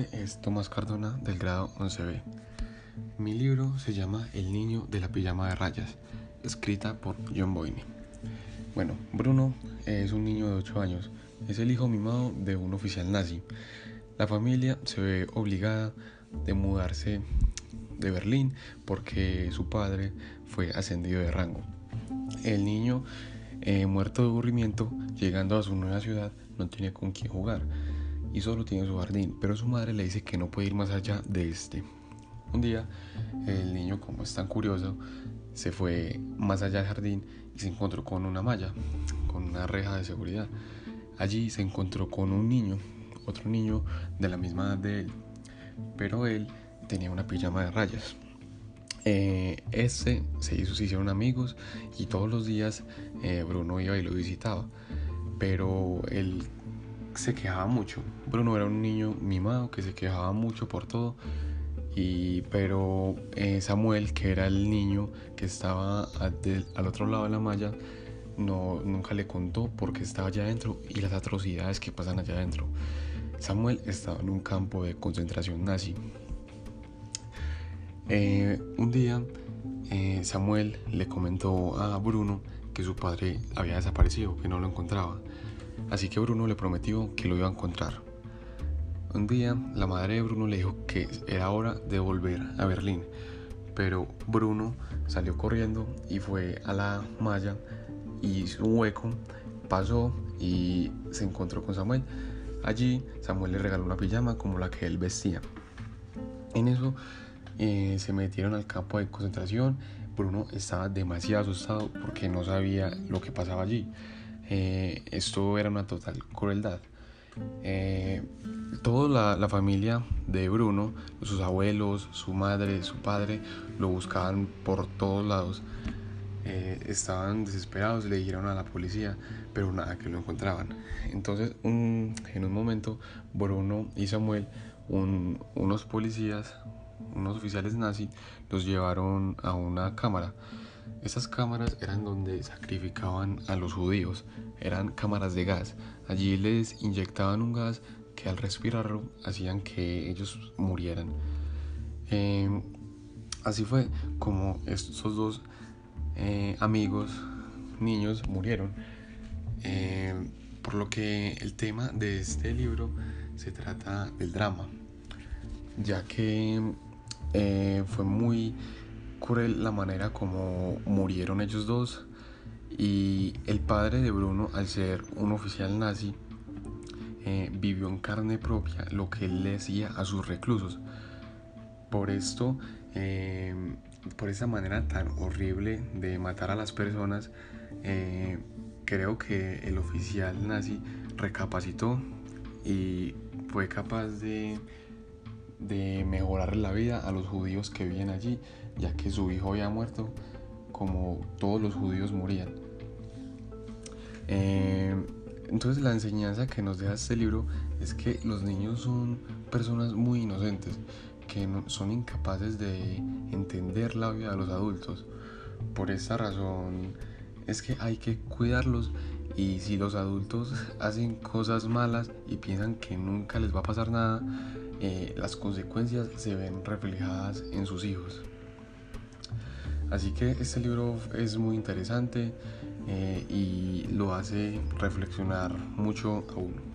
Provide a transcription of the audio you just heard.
es Tomás Cardona del grado 11B. Mi libro se llama El niño de la pijama de rayas, escrita por John Boyne. Bueno, Bruno es un niño de 8 años, es el hijo mimado de un oficial nazi. La familia se ve obligada de mudarse de Berlín porque su padre fue ascendido de rango. El niño, eh, muerto de aburrimiento, llegando a su nueva ciudad, no tiene con quién jugar y solo tiene su jardín, pero su madre le dice que no puede ir más allá de este. Un día, el niño, como es tan curioso, se fue más allá del jardín y se encontró con una malla, con una reja de seguridad. Allí se encontró con un niño, otro niño de la misma edad de él, pero él tenía una pijama de rayas. Eh, se hizo, se hicieron amigos y todos los días eh, Bruno iba y lo visitaba, pero él se quejaba mucho. Bruno era un niño mimado que se quejaba mucho por todo. Y, pero eh, Samuel, que era el niño que estaba al, otro lado de la malla, no, nunca le contó porque estaba allá adentro y las atrocidades que pasan allá adentro. Samuel estaba en un campo de concentración nazi. Eh, un día eh, Samuel le comentó a Bruno que su padre había desaparecido, que no lo encontraba. Así que Bruno le prometió que lo iba a encontrar. Un día la madre de Bruno le dijo que era hora de volver a Berlín, pero Bruno salió corriendo y fue a la malla hizo un hueco, pasó y se encontró con Samuel. Allí Samuel le regaló una pijama como la que él vestía. En eso eh, se metieron al campo de concentración. Bruno estaba demasiado asustado porque no sabía lo que pasaba allí. Eh, esto era una total crueldad. Eh, toda la, familia de Bruno, sus abuelos, su madre, su padre, lo buscaban por todos lados. Eh, estaban desesperados, le dijeron a la policía, pero nada, que lo encontraban. Entonces, en un momento, Bruno y Samuel, unos policías, unos oficiales nazis, los llevaron a una cámara esas cámaras eran donde sacrificaban a los judíos, eran cámaras de gas. Allí les inyectaban un gas que al respirarlo hacían que ellos murieran. Em, así fue como estos dos eh, amigos, niños, murieron. Em, por lo que el tema de este libro se trata del drama, ya que eh, fue muy cruel la manera como murieron ellos dos y el padre de Bruno, al ser un oficial nazi, eh, vivió en carne propia lo que él le decía a sus reclusos. Por esto, eh, por esa manera tan horrible de matar a las personas, eh, creo que el oficial nazi recapacitó y fue capaz de de mejorar la vida a los judíos que viven allí, ya que su hijo había muerto como todos los judíos morían. Eh, entonces la enseñanza que nos deja este libro es que los niños son personas muy inocentes, que son incapaces de entender la vida de los adultos. Por esa razón es que hay que cuidarlos y si los adultos hacen cosas malas y piensan que nunca les va a pasar nada, eh, las consecuencias se ven reflejadas en sus hijos. Así que este libro es muy interesante eh, y lo hace reflexionar mucho a uno.